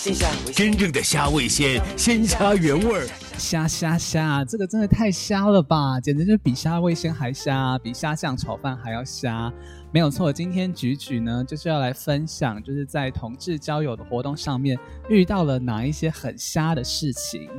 鲜虾味真正的虾味鲜，鲜虾原味儿。虾虾虾，这个真的太虾了吧！简直就是比虾味鲜还虾，比虾酱炒饭还要虾。没有错，今天举举呢就是要来分享，就是在同志交友的活动上面遇到了哪一些很虾的事情。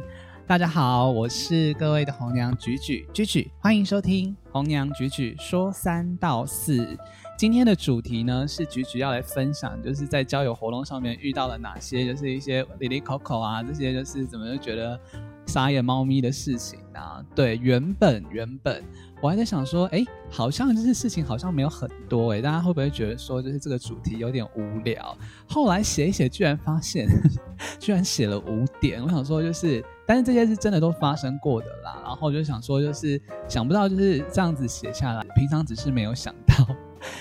大家好，我是各位的红娘举举举举，欢迎收听红娘举举说三道四。今天的主题呢是菊菊要来分享，就是在交友活动上面遇到了哪些，就是一些里里口口啊，这些就是怎么就觉得撒野猫咪的事情啊。对，原本原本我还在想说，哎，好像就是事情好像没有很多哎，大家会不会觉得说就是这个主题有点无聊？后来写一写，居然发现 居然写了五点，我想说就是，但是这些是真的都发生过的啦。然后就想说，就是想不到就是这样子写下来，平常只是没有想到。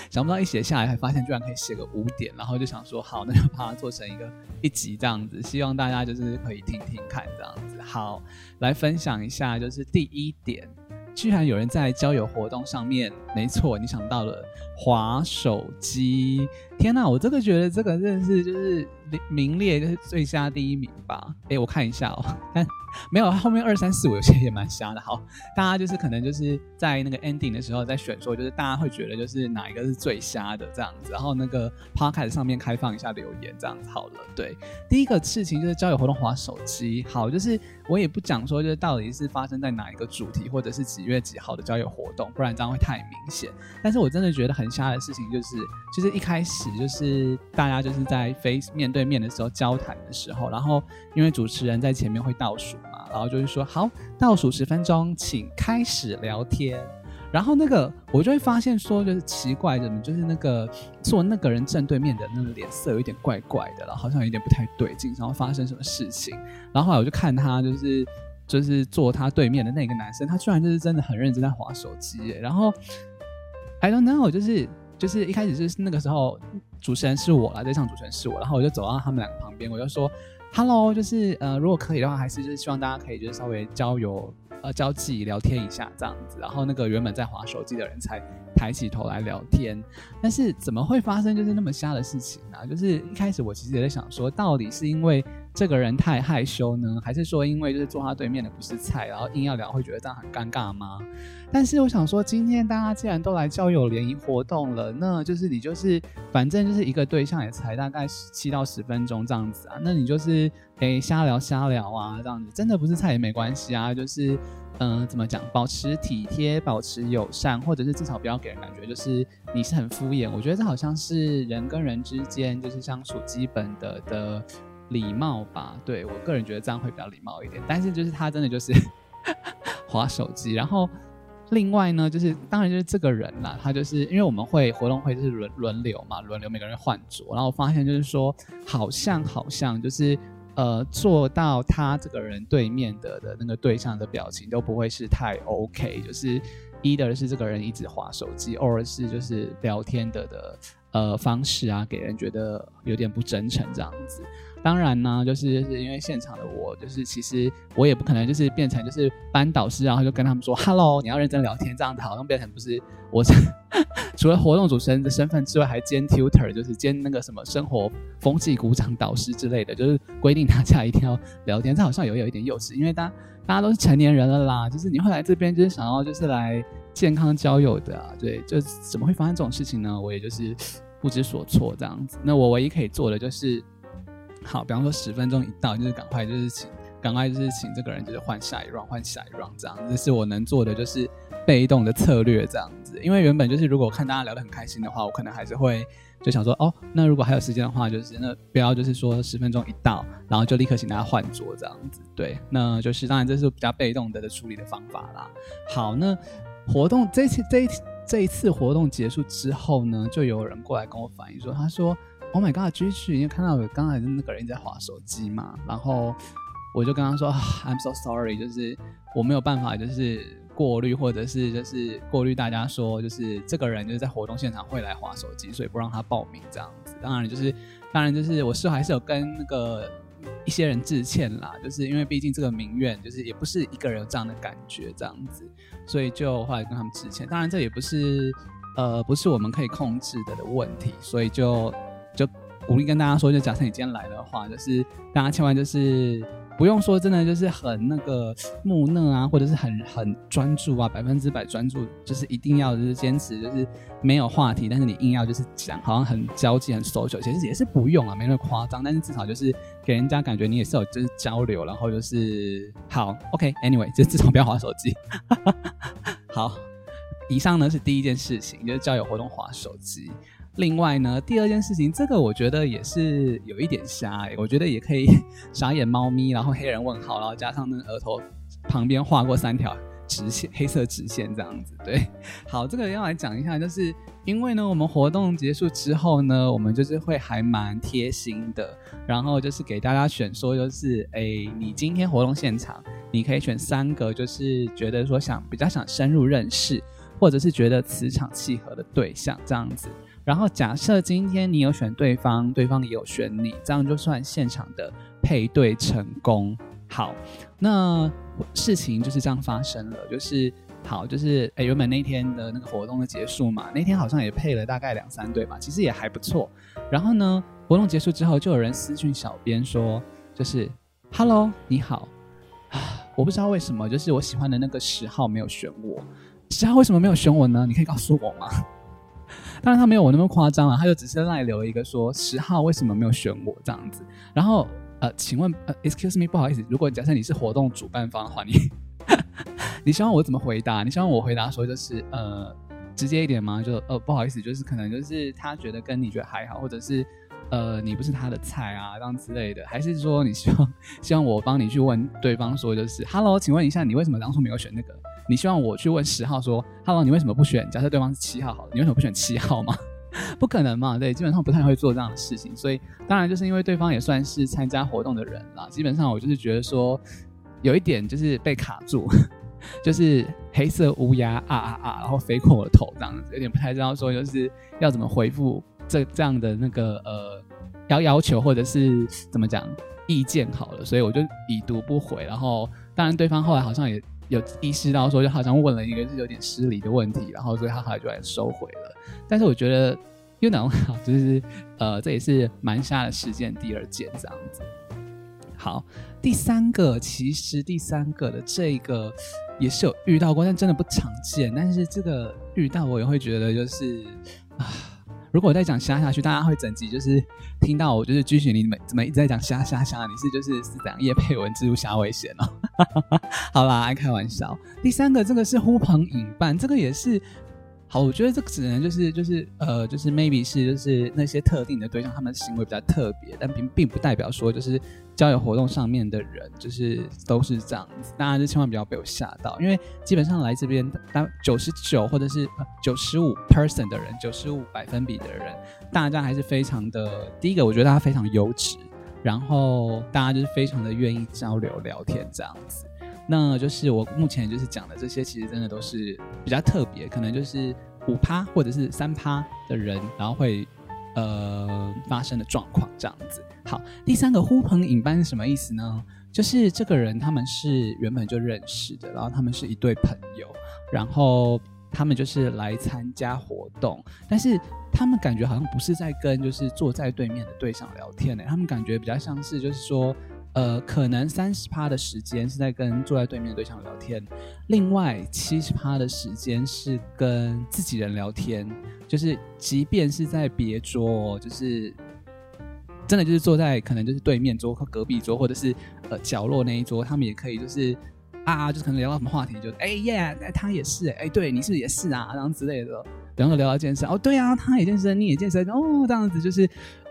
想不到一写下来，还发现居然可以写个五点，然后就想说好，那就把它做成一个一集这样子，希望大家就是可以听听看这样子。好，来分享一下，就是第一点，居然有人在交友活动上面，没错，你想到了滑手机。天哪，我真的觉得这个真的是就是名列就是最瞎第一名吧？哎，我看一下哦，但。没有，后面二三四五有些也蛮瞎的。好，大家就是可能就是在那个 ending 的时候在选说，就是大家会觉得就是哪一个是最瞎的这样子。然后那个 podcast 上面开放一下留言这样子好了。对，第一个事情就是交友活动划手机。好，就是我也不讲说就是到底是发生在哪一个主题或者是几月几号的交友活动，不然这样会太明显。但是我真的觉得很瞎的事情就是，就是一开始就是大家就是在 face 面对面的时候交谈的时候，然后因为主持人在前面会倒数嘛。然后就是说，好，倒数十分钟，请开始聊天。然后那个我就会发现说，就是奇怪的，就是那个坐那个人正对面的那个脸色有一点怪怪的了，好像有点不太对劲，然后发生什么事情。然后后来我就看他，就是就是坐他对面的那个男生，他居然就是真的很认真在划手机。然后 I don't know，就是就是一开始是那个时候主持人是我了，这场主持人是我，然后我就走到他们两个旁边，我就说。Hello，就是呃，如果可以的话，还是就是希望大家可以就是稍微交友呃交际聊天一下这样子。然后那个原本在划手机的人才抬起头来聊天。但是怎么会发生就是那么瞎的事情呢？就是一开始我其实也在想说，到底是因为这个人太害羞呢，还是说因为就是坐他对面的不是菜，然后硬要聊会觉得这样很尴尬吗？但是我想说，今天大家既然都来交友联谊活动了，那就是你就是反正就是一个对象也才大概七到十分钟这样子啊，那你就是诶瞎聊瞎聊啊这样子，真的不是菜也没关系啊，就是嗯怎么讲，保持体贴，保持友善，或者是至少不要给人感觉就是你是很敷衍。我觉得这好像是人跟人之间就是相处基本的的礼貌吧。对我个人觉得这样会比较礼貌一点。但是就是他真的就是 划手机，然后。另外呢，就是当然就是这个人啦，他就是因为我们会活动会就是轮轮流嘛，轮流每个人换桌，然后我发现就是说，好像好像就是呃，坐到他这个人对面的的那个对象的表情都不会是太 OK，就是一的是这个人一直划手机，二是就是聊天的的呃方式啊，给人觉得有点不真诚这样子。当然呢，就是是因为现场的我，就是其实我也不可能就是变成就是班导师，然后就跟他们说，Hello，你要认真聊天，这样子好像变成不是我，除了活动主持人的身份之外，还兼 tutor，就是兼那个什么生活风气鼓掌导师之类的，就是规定大家一定要聊天，这好像有有一点幼稚，因为大家大家都是成年人了啦，就是你会来这边就是想要就是来健康交友的，对，就怎么会发生这种事情呢？我也就是不知所措这样子，那我唯一可以做的就是。好，比方说十分钟一到，就是赶快就是请，赶快就是请这个人就是换下一 round，换下一 round 这样，这是我能做的就是被动的策略这样子。因为原本就是如果看大家聊得很开心的话，我可能还是会就想说，哦，那如果还有时间的话，就是那不要就是说十分钟一到，然后就立刻请大家换桌这样子。对，那就是当然这是比较被动的的处理的方法啦。好，那活动这次这一这一次活动结束之后呢，就有人过来跟我反映说，他说。Oh my god，继续，因为看到刚才那个人在划手机嘛，然后我就跟他说，I'm so sorry，就是我没有办法，就是过滤或者是就是过滤大家说，就是这个人就是在活动现场会来划手机，所以不让他报名这样子。当然就是当然就是我事后还是有跟那个一些人致歉啦，就是因为毕竟这个名媛就是也不是一个人有这样的感觉这样子，所以就后来跟他们致歉。当然这也不是呃不是我们可以控制的的问题，所以就。就鼓励跟大家说，就假设你今天来的话，就是大家千万就是不用说真的就是很那个木讷啊，或者是很很专注啊，百分之百专注，就是一定要就是坚持，就是没有话题，但是你硬要就是讲，好像很交际很 social，其实也是不用啊，没那么夸张，但是至少就是给人家感觉你也是有就是交流，然后就是好，OK，Anyway，就至少不要划手机。好，以上呢是第一件事情，就是交友活动划手机。另外呢，第二件事情，这个我觉得也是有一点瞎，我觉得也可以 傻眼猫咪，然后黑人问号，然后加上那额头旁边画过三条直线，黑色直线这样子。对，好，这个要来讲一下，就是因为呢，我们活动结束之后呢，我们就是会还蛮贴心的，然后就是给大家选说，就是哎，你今天活动现场，你可以选三个，就是觉得说想比较想深入认识，或者是觉得磁场契合的对象这样子。然后假设今天你有选对方，对方也有选你，这样就算现场的配对成功。好，那事情就是这样发生了，就是好，就是哎，原本那天的那个活动的结束嘛，那天好像也配了大概两三对吧，其实也还不错。然后呢，活动结束之后，就有人私讯小编说，就是 Hello，你好啊，我不知道为什么，就是我喜欢的那个十号没有选我，十号为什么没有选我呢？你可以告诉我吗？当然他没有我那么夸张啊，他就只是赖留一个说十号为什么没有选我这样子。然后呃，请问呃，excuse me，不好意思，如果假设你是活动主办方的话，你 你希望我怎么回答？你希望我回答说就是呃，直接一点吗？就呃，不好意思，就是可能就是他觉得跟你觉得还好，或者是呃，你不是他的菜啊这样之类的，还是说你希望希望我帮你去问对方说就是，Hello，请问一下你为什么当初没有选那个？你希望我去问十号说，Hello，你为什么不选？假设对方是七号，好了，你为什么不选七号吗？不可能嘛，对，基本上不太会做这样的事情。所以当然就是因为对方也算是参加活动的人啦。基本上我就是觉得说，有一点就是被卡住，就是黑色乌鸦啊啊啊，然后飞过我的头这样子，有点不太知道说就是要怎么回复这这样的那个呃要要求或者是怎么讲意见好了，所以我就已读不回。然后当然对方后来好像也。有意识到说，就好像问了一个是有点失礼的问题，然后所以他后来就来收回了。但是我觉得又能 就是呃，这也是蛮下的事件第二件这样子。好，第三个其实第三个的这个也是有遇到过，但真的不常见。但是这个遇到我也会觉得就是。如果我再讲瞎下去，大家会整集就是听到我就是继续你们怎么一直在讲瞎瞎瞎，你是就是是怎样叶佩文蜘蛛侠危险哦？好啦，爱开玩笑。第三个这个是呼朋引伴，这个也是。好，我觉得这个只能就是就是呃，就是 maybe 是就是那些特定的对象，他们行为比较特别，但并并不代表说就是交友活动上面的人就是都是这样子。大家就千万不要被我吓到，因为基本上来这边，当九十九或者是九十五 person 的人，九十五百分比的人，大家还是非常的。第一个，我觉得他非常优质，然后大家就是非常的愿意交流聊天这样子。那就是我目前就是讲的这些，其实真的都是比较特别，可能就是五趴或者是三趴的人，然后会呃发生的状况这样子。好，第三个呼朋引伴是什么意思呢？就是这个人他们是原本就认识的，然后他们是一对朋友，然后他们就是来参加活动，但是他们感觉好像不是在跟就是坐在对面的对象聊天呢，他们感觉比较像是就是说。呃，可能三十趴的时间是在跟坐在对面的对象聊天，另外七十趴的时间是跟自己人聊天。就是即便是在别桌，就是真的就是坐在可能就是对面桌或隔壁桌，或者是呃角落那一桌，他们也可以就是啊，就是可能聊到什么话题，就哎耶，哎他也是，哎对，你是不是也是啊，这样之类的。然后聊到健身，哦对啊，他也健身，你也健身，哦这样子就是。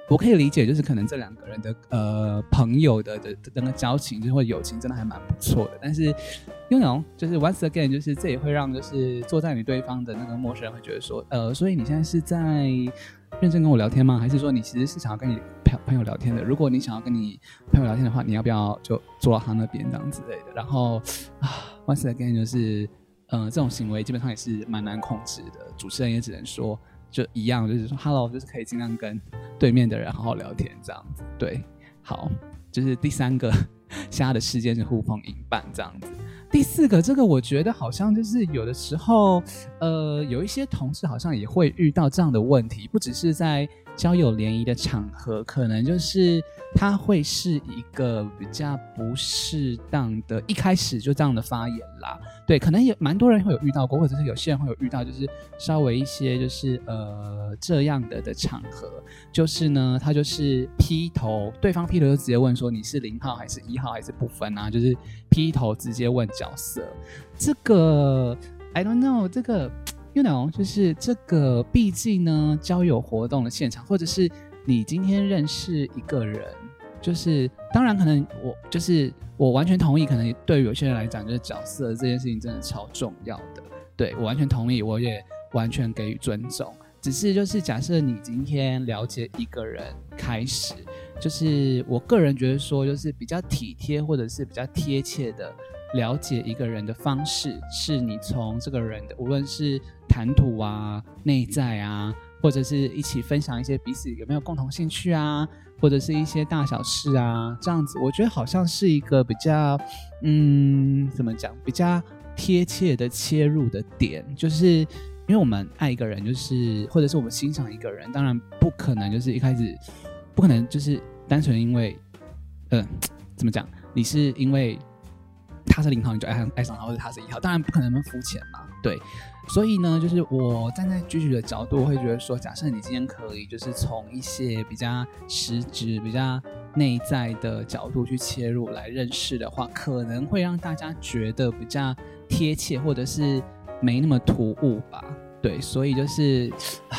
我可以理解，就是可能这两个人的呃朋友的的那个交情，就是或友情，真的还蛮不错的。但是，you know，就是 once again，就是这也会让就是坐在你对方的那个陌生人会觉得说，呃，所以你现在是在认真跟我聊天吗？还是说你其实是想要跟你朋朋友聊天的？如果你想要跟你朋友聊天的话，你要不要就坐到他那边这样之类的？然后啊，once again，就是嗯，这种行为基本上也是蛮难控制的。主持人也只能说。就一样，就是说，Hello，就是可以尽量跟对面的人好好聊天，这样子。对，好，就是第三个虾的事件是呼朋引伴这样子。第四个，这个我觉得好像就是有的时候，呃，有一些同事好像也会遇到这样的问题，不只是在交友联谊的场合，可能就是他会是一个比较不适当的，一开始就这样的发言啦。对，可能也蛮多人会有遇到过，或者是有些人会有遇到，就是稍微一些就是呃这样的的场合，就是呢，他就是劈头，对方劈头就直接问说你是零号还是一号还是不分啊？就是劈头直接问角色，这个 I don't know 这个。You know，就是这个，毕竟呢，交友活动的现场，或者是你今天认识一个人，就是当然可能我就是我完全同意，可能对于有些人来讲，就是角色这件事情真的超重要的。对我完全同意，我也完全给予尊重。只是就是假设你今天了解一个人开始，就是我个人觉得说，就是比较体贴或者是比较贴切的。了解一个人的方式，是你从这个人的无论是谈吐啊、内在啊，或者是一起分享一些彼此有没有共同兴趣啊，或者是一些大小事啊，这样子，我觉得好像是一个比较，嗯，怎么讲，比较贴切的切入的点，就是因为我们爱一个人，就是或者是我们欣赏一个人，当然不可能就是一开始不可能就是单纯因为，嗯，怎么讲，你是因为。他是零号，你就爱上爱上他，或者他是一号，当然不可能那么肤浅嘛。对，所以呢，就是我站在居居的角度，会觉得说，假设你今天可以，就是从一些比较实质、比较内在的角度去切入来认识的话，可能会让大家觉得比较贴切，或者是没那么突兀吧。对，所以就是啊，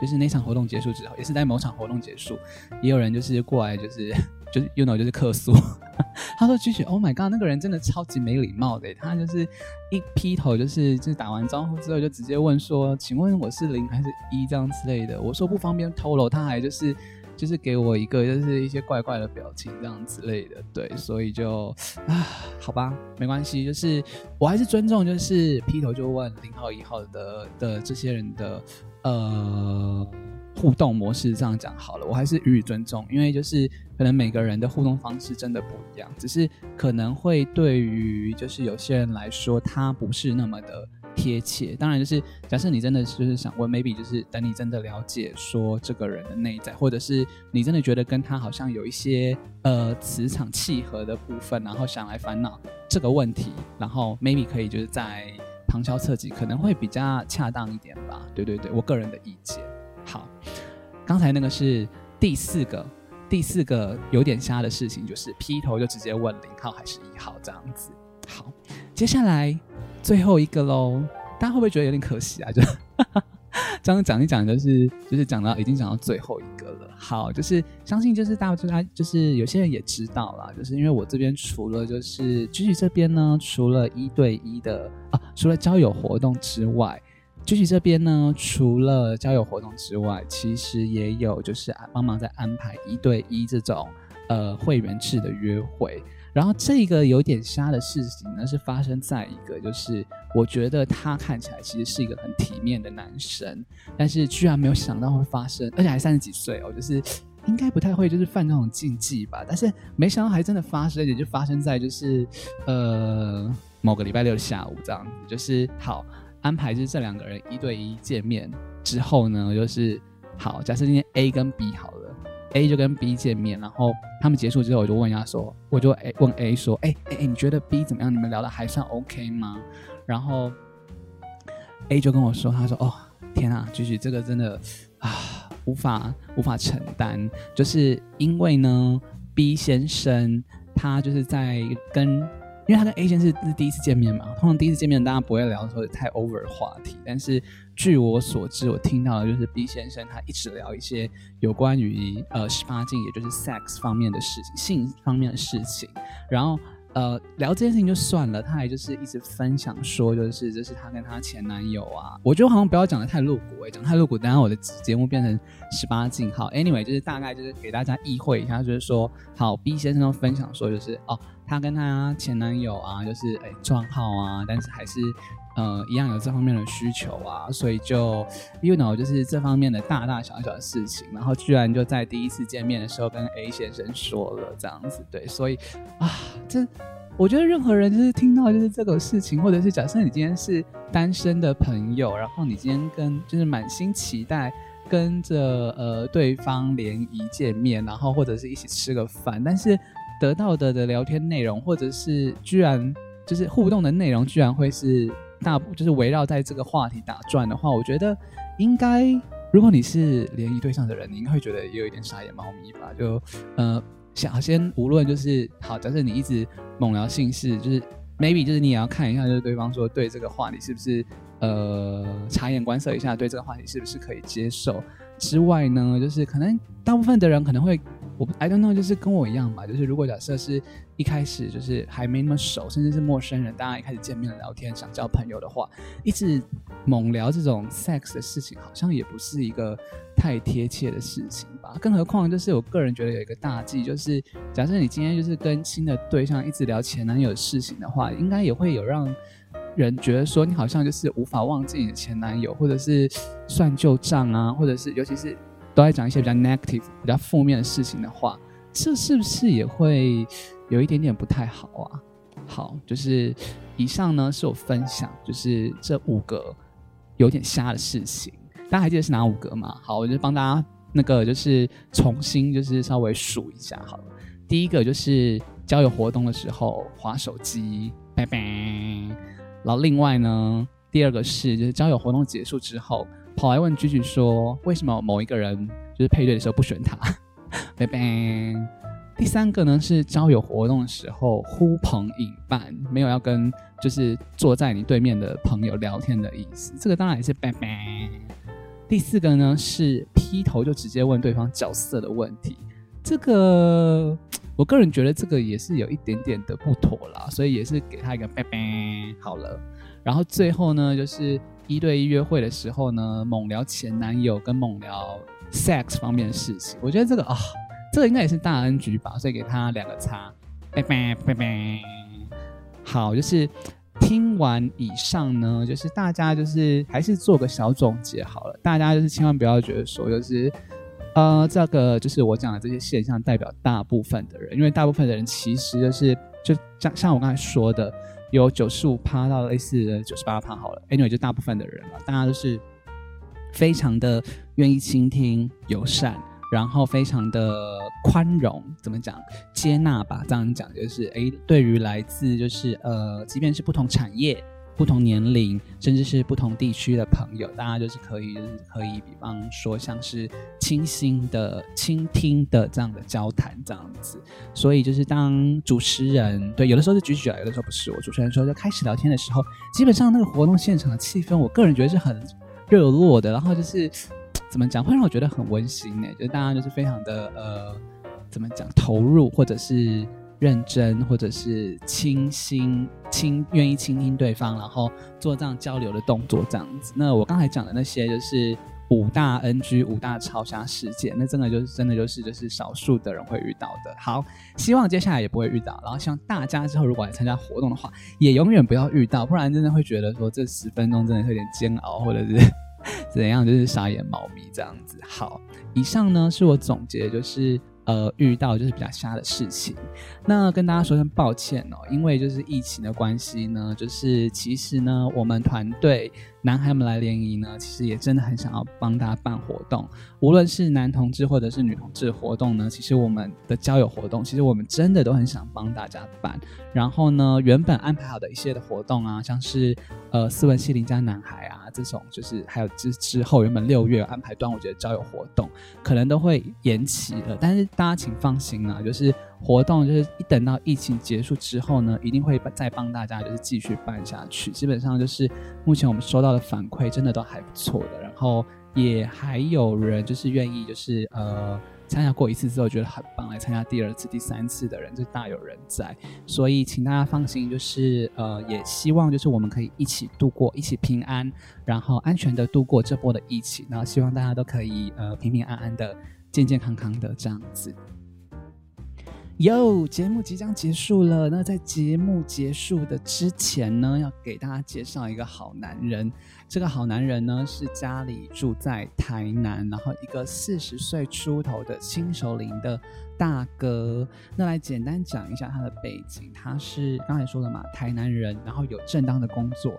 就是那场活动结束之后，也是在某场活动结束，也有人就是过来，就是就是 you know 就是客诉。他说：“继续，Oh my god，那个人真的超级没礼貌的。他就是一劈头，就是就是打完招呼之后，就直接问说：‘请问我是零还是一？’这样之类的。我说不方便透露。他还就是就是给我一个就是一些怪怪的表情这样之类的。对，所以就啊，好吧，没关系。就是我还是尊重，就是劈头就问零号一号的的这些人的呃。”互动模式这样讲好了，我还是予以尊重，因为就是可能每个人的互动方式真的不一样，只是可能会对于就是有些人来说，他不是那么的贴切。当然，就是假设你真的就是想问，maybe 就是等你真的了解说这个人的内在，或者是你真的觉得跟他好像有一些呃磁场契合的部分，然后想来烦恼这个问题，然后 maybe 可以就是在旁敲侧击，可能会比较恰当一点吧。对对对，我个人的意见。好，刚才那个是第四个，第四个有点瞎的事情，就是劈头就直接问零号还是一号这样子。好，接下来最后一个喽，大家会不会觉得有点可惜啊？就 这样讲一讲，就是就是讲到已经讲到最后一个了。好，就是相信就是大家就是有些人也知道啦，就是因为我这边除了就是居居这边呢，除了一对一的啊，除了交友活动之外。居居这边呢，除了交友活动之外，其实也有就是帮忙在安排一对一这种呃会员制的约会。然后这个有点瞎的事情呢，是发生在一个就是我觉得他看起来其实是一个很体面的男生，但是居然没有想到会发生，而且还三十几岁哦，就是应该不太会就是犯这种禁忌吧。但是没想到还真的发生，而且就发生在就是呃某个礼拜六的下午这样子，就是好。安排就是这两个人一对一见面之后呢，就是好，假设今天 A 跟 B 好了，A 就跟 B 见面，然后他们结束之后，我就问一下说，我就问 A 说，哎哎哎，你觉得 B 怎么样？你们聊的还算 OK 吗？然后 A 就跟我说，他说，哦，天啊，菊菊这个真的啊，无法无法承担，就是因为呢，B 先生他就是在跟。因为他跟 A 先生是第一次见面嘛，通常第一次见面大家不会聊说太 over 话题。但是据我所知，我听到的就是 B 先生他一直聊一些有关于呃十八禁，也就是 sex 方面的事情、性方面的事情，然后。呃，聊这件事情就算了，他还就是一直分享说，就是这是他跟他前男友啊。我觉得好像不要讲的太露骨哎，讲太露骨，等下我的节目变成十八禁。好，anyway，就是大概就是给大家意会一下，就是说，好，B 先生都分享说，就是哦，他跟他前男友啊，就是哎撞号啊，但是还是。呃，一样有这方面的需求啊，所以就，you know，就是这方面的大大小小的事情，然后居然就在第一次见面的时候跟 A 先生说了这样子，对，所以啊，这我觉得任何人就是听到就是这个事情，或者是假设你今天是单身的朋友，然后你今天跟就是满心期待跟着呃对方联谊见面，然后或者是一起吃个饭，但是得到的的聊天内容，或者是居然就是互动的内容，居然会是大部就是围绕在这个话题打转的话，我觉得应该，如果你是联谊对象的人，你应该会觉得也有一点傻眼猫咪吧？就呃，想先无论就是好，假设你一直猛聊姓氏，就是 maybe 就是你也要看一下，就是对方说对这个话题是不是。呃，察言观色一下，对这个话题是不是可以接受？之外呢，就是可能大部分的人可能会，我 I don't know，就是跟我一样吧。就是如果假设是一开始就是还没那么熟，甚至是陌生人，大家一开始见面聊天想交朋友的话，一直猛聊这种 sex 的事情，好像也不是一个太贴切的事情吧。更何况，就是我个人觉得有一个大忌，就是假设你今天就是跟新的对象一直聊前男友的事情的话，应该也会有让。人觉得说你好像就是无法忘记你的前男友，或者是算旧账啊，或者是尤其是都在讲一些比较 negative、比较负面的事情的话，这是不是也会有一点点不太好啊？好，就是以上呢是我分享，就是这五个有点瞎的事情，大家还记得是哪五个吗？好，我就帮大家那个就是重新就是稍微数一下好了。第一个就是交友活动的时候划手机，拜拜。然后另外呢，第二个是就是交友活动结束之后，跑来问居居说，为什么某一个人就是配对的时候不选他？拜拜。第三个呢是交友活动的时候呼朋引伴，没有要跟就是坐在你对面的朋友聊天的意思，这个当然也是拜拜。第四个呢是劈头就直接问对方角色的问题，这个。我个人觉得这个也是有一点点的不妥啦，所以也是给他一个拜拜好了。然后最后呢，就是一对一约会的时候呢，猛聊前男友跟猛聊 sex 方面的事情。我觉得这个啊，这个应该也是大 N 局吧，所以给他两个叉，拜拜拜拜。好，就是听完以上呢，就是大家就是还是做个小总结好了，大家就是千万不要觉得说就是。呃，这个就是我讲的这些现象，代表大部分的人，因为大部分的人其实就是就像像我刚才说的，有九十五趴到类似九十八趴好了，anyway 就大部分的人了，大家都是非常的愿意倾听、友善，然后非常的宽容，怎么讲接纳吧？这样讲就是，哎，对于来自就是呃，即便是不同产业。不同年龄，甚至是不同地区的朋友，大家就是可以，就是可以，比方说像是倾心的倾听的这样的交谈这样子。所以就是当主持人，对，有的时候是举举啊，有的时候不是。我主持人说就开始聊天的时候，基本上那个活动现场的气氛，我个人觉得是很热络的。然后就是怎么讲，会让我觉得很温馨呢？就是大家就是非常的呃，怎么讲，投入或者是。认真，或者是倾心、倾愿意倾听对方，然后做这样交流的动作，这样子。那我刚才讲的那些，就是五大 NG、五大超瞎事件，那真的就是真的就是就是少数的人会遇到的。好，希望接下来也不会遇到。然后希望大家之后如果来参加活动的话，也永远不要遇到，不然真的会觉得说这十分钟真的是有点煎熬，或者是 怎样，就是傻眼猫咪这样子。好，以上呢是我总结，就是。呃，遇到就是比较瞎的事情，那跟大家说声抱歉哦，因为就是疫情的关系呢，就是其实呢，我们团队男孩们来联谊呢，其实也真的很想要帮大家办活动，无论是男同志或者是女同志活动呢，其实我们的交友活动，其实我们真的都很想帮大家办。然后呢，原本安排好的一些的活动啊，像是呃斯文系邻家男孩啊这种，就是还有之之后原本六月安排端午节交友活动，可能都会延期了，但是。大家请放心啊，就是活动就是一等到疫情结束之后呢，一定会再帮大家就是继续办下去。基本上就是目前我们收到的反馈真的都还不错的，然后也还有人就是愿意就是呃参加过一次之后觉得很棒，来参加第二次、第三次的人就大有人在。所以请大家放心，就是呃也希望就是我们可以一起度过，一起平安，然后安全的度过这波的疫情。然后希望大家都可以呃平平安安的。健健康康的这样子。哟，节目即将结束了。那在节目结束的之前呢，要给大家介绍一个好男人。这个好男人呢，是家里住在台南，然后一个四十岁出头的新手龄的大哥。那来简单讲一下他的背景，他是刚才说的嘛，台南人，然后有正当的工作。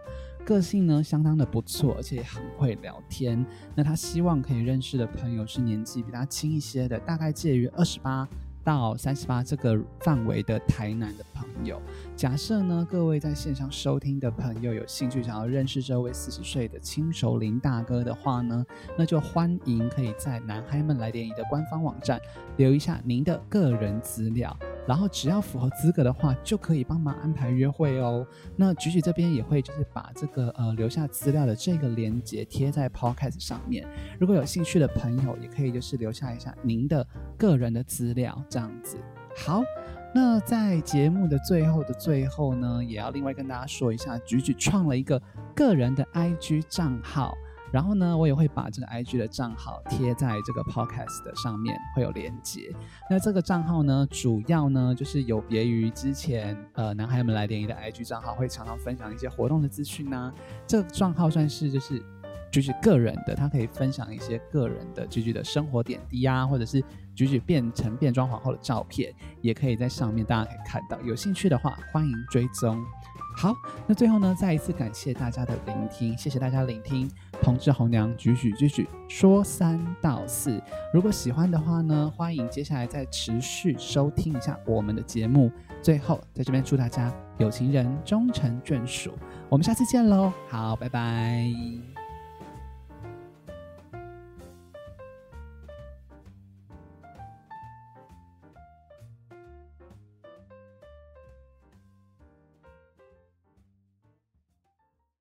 个性呢相当的不错，而且很会聊天。那他希望可以认识的朋友是年纪比他轻一些的，大概介于二十八。到三十八这个范围的台南的朋友，假设呢各位在线上收听的朋友有兴趣想要认识这位四十岁的轻熟龄大哥的话呢，那就欢迎可以在男孩们来电仪的官方网站留一下您的个人资料。然后只要符合资格的话，就可以帮忙安排约会哦。那菊菊这边也会就是把这个呃留下资料的这个链接贴在 Podcast 上面。如果有兴趣的朋友，也可以就是留下一下您的个人的资料，这样子。好，那在节目的最后的最后呢，也要另外跟大家说一下，菊菊创了一个个人的 IG 账号。然后呢，我也会把这个 IG 的账号贴在这个 Podcast 的上面，会有连接。那这个账号呢，主要呢就是有别于之前呃男孩们来联谊的 IG 账号，会常常分享一些活动的资讯呐。这个账号算是就是就是个人的，他可以分享一些个人的句句的生活点滴啊，或者是句句变成变装皇后的照片，也可以在上面大家可以看到。有兴趣的话，欢迎追踪。好，那最后呢，再一次感谢大家的聆听，谢谢大家聆听。同志红娘举举举举说三道四，如果喜欢的话呢，欢迎接下来再持续收听一下我们的节目。最后，在这边祝大家有情人终成眷属，我们下次见喽，好，拜拜。